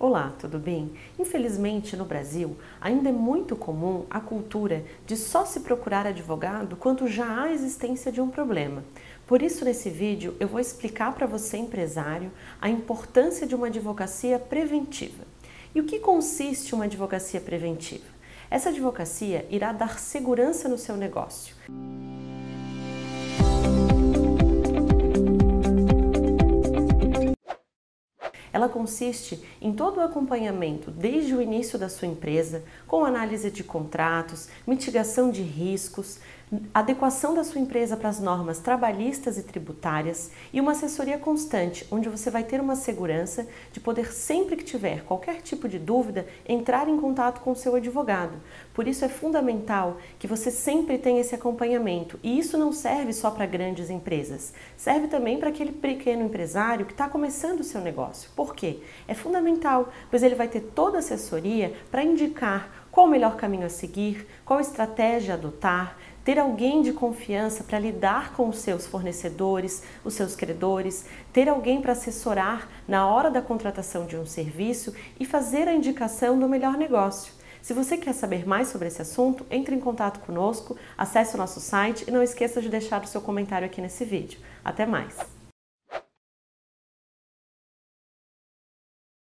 Olá, tudo bem? Infelizmente, no Brasil, ainda é muito comum a cultura de só se procurar advogado quando já há existência de um problema. Por isso, nesse vídeo, eu vou explicar para você, empresário, a importância de uma advocacia preventiva. E o que consiste uma advocacia preventiva? Essa advocacia irá dar segurança no seu negócio. Ela consiste em todo o acompanhamento desde o início da sua empresa, com análise de contratos, mitigação de riscos, adequação da sua empresa para as normas trabalhistas e tributárias e uma assessoria constante, onde você vai ter uma segurança de poder sempre que tiver qualquer tipo de dúvida entrar em contato com o seu advogado. Por isso é fundamental que você sempre tenha esse acompanhamento. E isso não serve só para grandes empresas, serve também para aquele pequeno empresário que está começando o seu negócio. Por quê? É fundamental, pois ele vai ter toda a assessoria para indicar qual o melhor caminho a seguir, qual estratégia adotar, ter alguém de confiança para lidar com os seus fornecedores, os seus credores, ter alguém para assessorar na hora da contratação de um serviço e fazer a indicação do melhor negócio. Se você quer saber mais sobre esse assunto, entre em contato conosco, acesse o nosso site e não esqueça de deixar o seu comentário aqui nesse vídeo. Até mais!